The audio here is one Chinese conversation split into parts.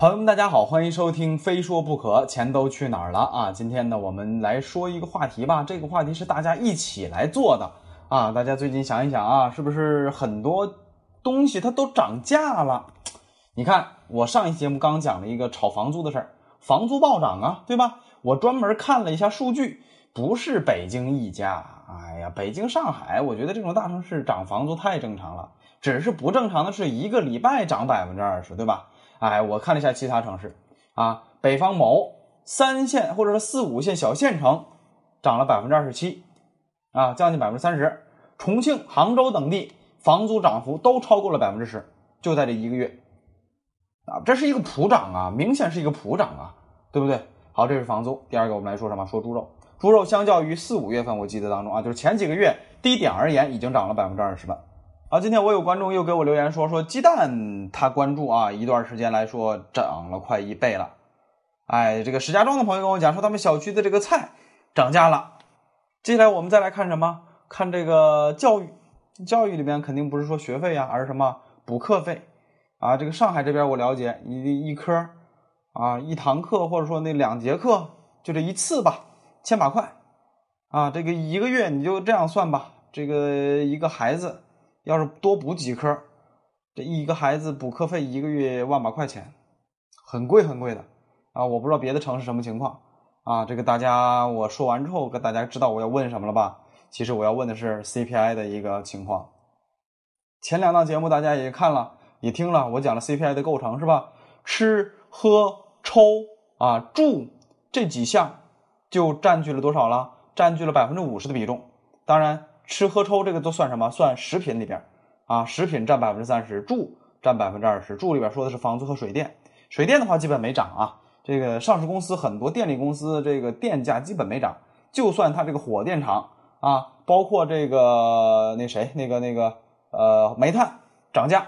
朋友们，大家好，欢迎收听《非说不可》，钱都去哪儿了啊？今天呢，我们来说一个话题吧。这个话题是大家一起来做的啊。大家最近想一想啊，是不是很多东西它都涨价了？你看，我上一期节目刚讲了一个炒房租的事儿，房租暴涨啊，对吧？我专门看了一下数据，不是北京一家，哎呀，北京、上海，我觉得这种大城市涨房租太正常了，只是不正常的是一个礼拜涨百分之二十，对吧？哎，我看了一下其他城市，啊，北方某三线或者说四五线小县城涨了百分之二十七，啊，将近百分之三十。重庆、杭州等地房租涨幅都超过了百分之十，就在这一个月，啊，这是一个普涨啊，明显是一个普涨啊，对不对？好，这是房租。第二个，我们来说什么？说猪肉。猪肉相较于四五月份，我记得当中啊，就是前几个月低点而言，已经涨了百分之二十了。啊，今天我有观众又给我留言说说鸡蛋，他关注啊，一段时间来说涨了快一倍了。哎，这个石家庄的朋友跟我讲说，他们小区的这个菜涨价了。接下来我们再来看什么？看这个教育，教育里边肯定不是说学费呀，而是什么补课费啊。这个上海这边我了解，一一科啊，一堂课或者说那两节课，就这一次吧，千把块啊。这个一个月你就这样算吧，这个一个孩子。要是多补几科，这一个孩子补课费一个月万把块钱，很贵很贵的啊！我不知道别的城市什么情况啊。这个大家我说完之后，跟大家知道我要问什么了吧？其实我要问的是 CPI 的一个情况。前两档节目大家也看了，也听了，我讲了 CPI 的构成是吧？吃喝抽啊住这几项就占据了多少了？占据了百分之五十的比重。当然。吃喝抽这个都算什么？算食品里边啊，食品占百分之三十，住占百分之二十。住里边说的是房租和水电，水电的话基本没涨啊。这个上市公司很多电力公司这个电价基本没涨，就算它这个火电厂啊，包括这个那谁那个那个呃煤炭涨价，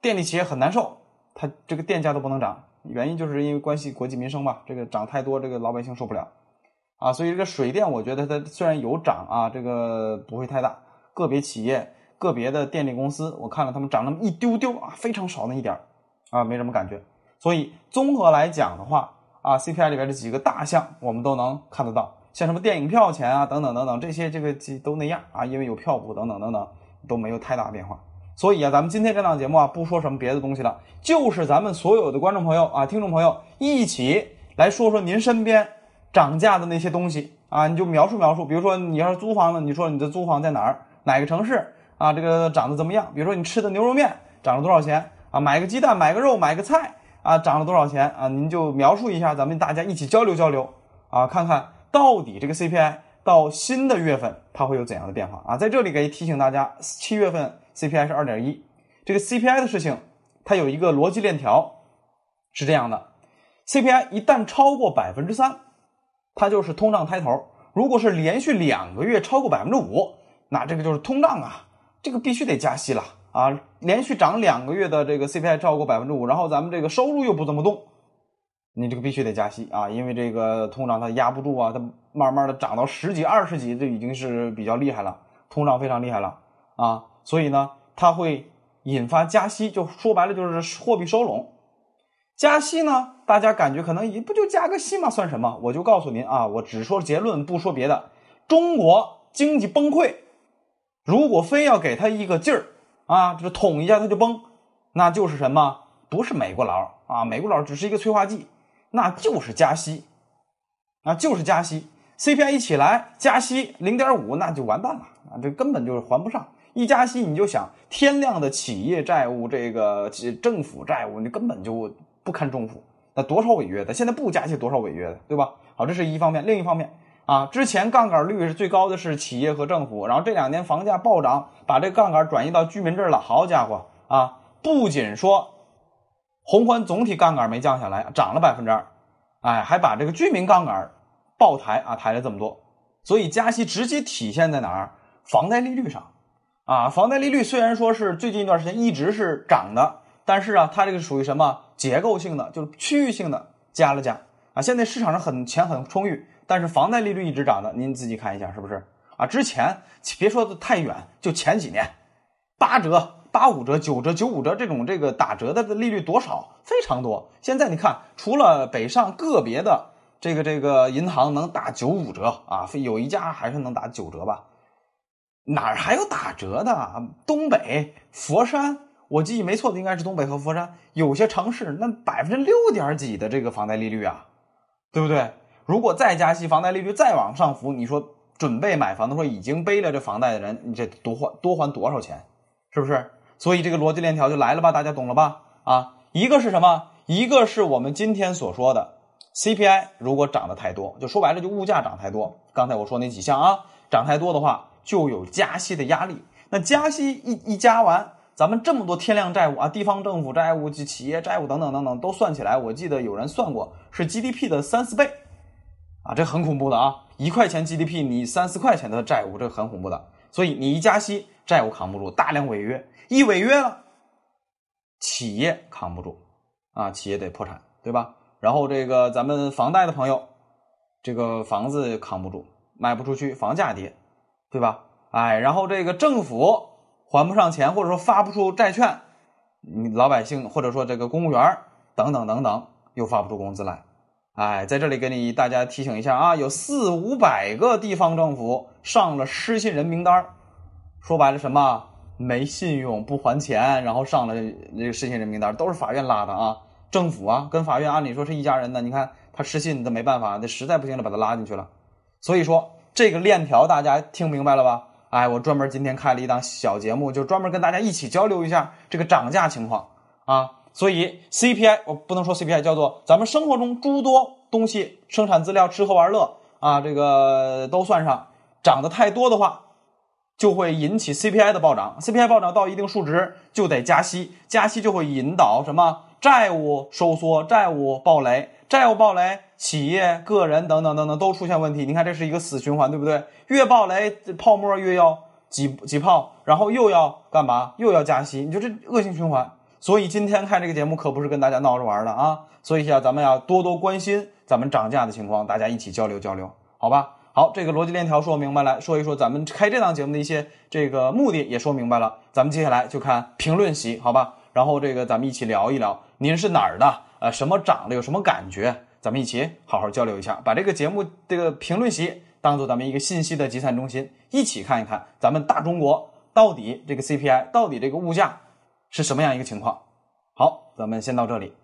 电力企业很难受，它这个电价都不能涨，原因就是因为关系国计民生吧，这个涨太多，这个老百姓受不了。啊，所以这个水电，我觉得它虽然有涨啊，这个不会太大。个别企业、个别的电力公司，我看了他们涨那么一丢丢啊，非常少那一点儿啊，没什么感觉。所以综合来讲的话啊，CPI 里边这几个大项我们都能看得到，像什么电影票钱啊等等等等这些，这个都那样啊，因为有票补等等等等都没有太大变化。所以啊，咱们今天这档节目啊，不说什么别的东西了，就是咱们所有的观众朋友啊、听众朋友一起来说说您身边。涨价的那些东西啊，你就描述描述。比如说，你要是租房呢，你说你的租房在哪儿，哪个城市啊？这个涨得怎么样？比如说，你吃的牛肉面涨了多少钱啊？买个鸡蛋，买个肉，买个菜啊，涨了多少钱啊？您就描述一下，咱们大家一起交流交流啊，看看到底这个 CPI 到新的月份它会有怎样的变化啊？在这里给提醒大家，七月份 CPI 是二点一，这个 CPI 的事情它有一个逻辑链条，是这样的：CPI 一旦超过百分之三。它就是通胀抬头，如果是连续两个月超过百分之五，那这个就是通胀啊，这个必须得加息了啊！连续涨两个月的这个 CPI 超过百分之五，然后咱们这个收入又不怎么动，你这个必须得加息啊！因为这个通胀它压不住啊，它慢慢的涨到十几、二十几，这已经是比较厉害了，通胀非常厉害了啊！所以呢，它会引发加息，就说白了就是货币收拢。加息呢？大家感觉可能也不就加个息嘛，算什么？我就告诉您啊，我只说结论，不说别的。中国经济崩溃，如果非要给他一个劲儿啊，就是捅一下他就崩，那就是什么？不是美国佬啊，美国佬只是一个催化剂，那就是加息，啊，就是加息。CPI 一起来加息零点五，那就完蛋了啊，这根本就是还不上。一加息，你就想天量的企业债务，这个政府债务，你根本就。不堪重负，那多少违约的？现在不加息多少违约的，对吧？好，这是一方面。另一方面啊，之前杠杆率是最高的是企业和政府，然后这两年房价暴涨，把这杠杆转移到居民这儿了。好家伙啊！不仅说宏观总体杠杆没降下来，涨了百分之二，哎，还把这个居民杠杆爆抬啊，抬了这么多。所以加息直接体现在哪儿？房贷利率上啊！房贷利率虽然说是最近一段时间一直是涨的。但是啊，它这个属于什么结构性的，就是区域性的加了加啊。现在市场上很钱很充裕，但是房贷利率一直涨的，您自己看一下是不是啊？之前别说的太远，就前几年八折八五折、九折、九五折这种这个打折的利率多少？非常多。现在你看，除了北上个别的这个这个银行能打九五折啊，有一家还是能打九折吧？哪儿还有打折的？东北佛山，我记忆没错的应该是东北和佛山，有些城市那百分之六点几的这个房贷利率啊，对不对？如果再加息，房贷利率再往上浮，你说准备买房的说已经背了这房贷的人，你这多还多还多少钱？是不是？所以这个逻辑链条就来了吧？大家懂了吧？啊，一个是什么？一个是我们今天所说的 CPI 如果涨得太多，就说白了就物价涨太多。刚才我说那几项啊，涨太多的话。就有加息的压力，那加息一一加完，咱们这么多天量债务啊，地方政府债务、及企业债务等等等等都算起来，我记得有人算过是 GDP 的三四倍，啊，这很恐怖的啊！一块钱 GDP，你三四块钱的债务，这很恐怖的。所以你一加息，债务扛不住，大量违约，一违约了，企业扛不住啊，企业得破产，对吧？然后这个咱们房贷的朋友，这个房子扛不住，卖不出去，房价跌。对吧？哎，然后这个政府还不上钱，或者说发不出债券，你老百姓或者说这个公务员等等等等，又发不出工资来。哎，在这里给你大家提醒一下啊，有四五百个地方政府上了失信人名单说白了什么？没信用不还钱，然后上了这个失信人名单都是法院拉的啊。政府啊，跟法院按理说是一家人呢。你看他失信，那没办法，那实在不行了，把他拉进去了。所以说。这个链条大家听明白了吧？哎，我专门今天开了一档小节目，就专门跟大家一起交流一下这个涨价情况啊。所以 CPI 我不能说 CPI，叫做咱们生活中诸多东西，生产资料、吃喝玩乐啊，这个都算上，涨得太多的话，就会引起 CPI 的暴涨。CPI 暴涨到一定数值就得加息，加息就会引导什么债务收缩、债务暴雷、债务暴雷。企业、个人等等等等都出现问题，你看这是一个死循环，对不对？越暴雷，泡沫越要挤挤泡，然后又要干嘛？又要加息，你就这恶性循环。所以今天看这个节目可不是跟大家闹着玩的啊！所以啊，咱们要多多关心咱们涨价的情况，大家一起交流交流，好吧？好，这个逻辑链条说明白了，说一说咱们开这档节目的一些这个目的也说明白了，咱们接下来就看评论席，好吧？然后这个咱们一起聊一聊，您是哪儿的？啊，什么涨了？有什么感觉？咱们一起好好交流一下，把这个节目这个评论席当做咱们一个信息的集散中心，一起看一看咱们大中国到底这个 CPI 到底这个物价是什么样一个情况。好，咱们先到这里。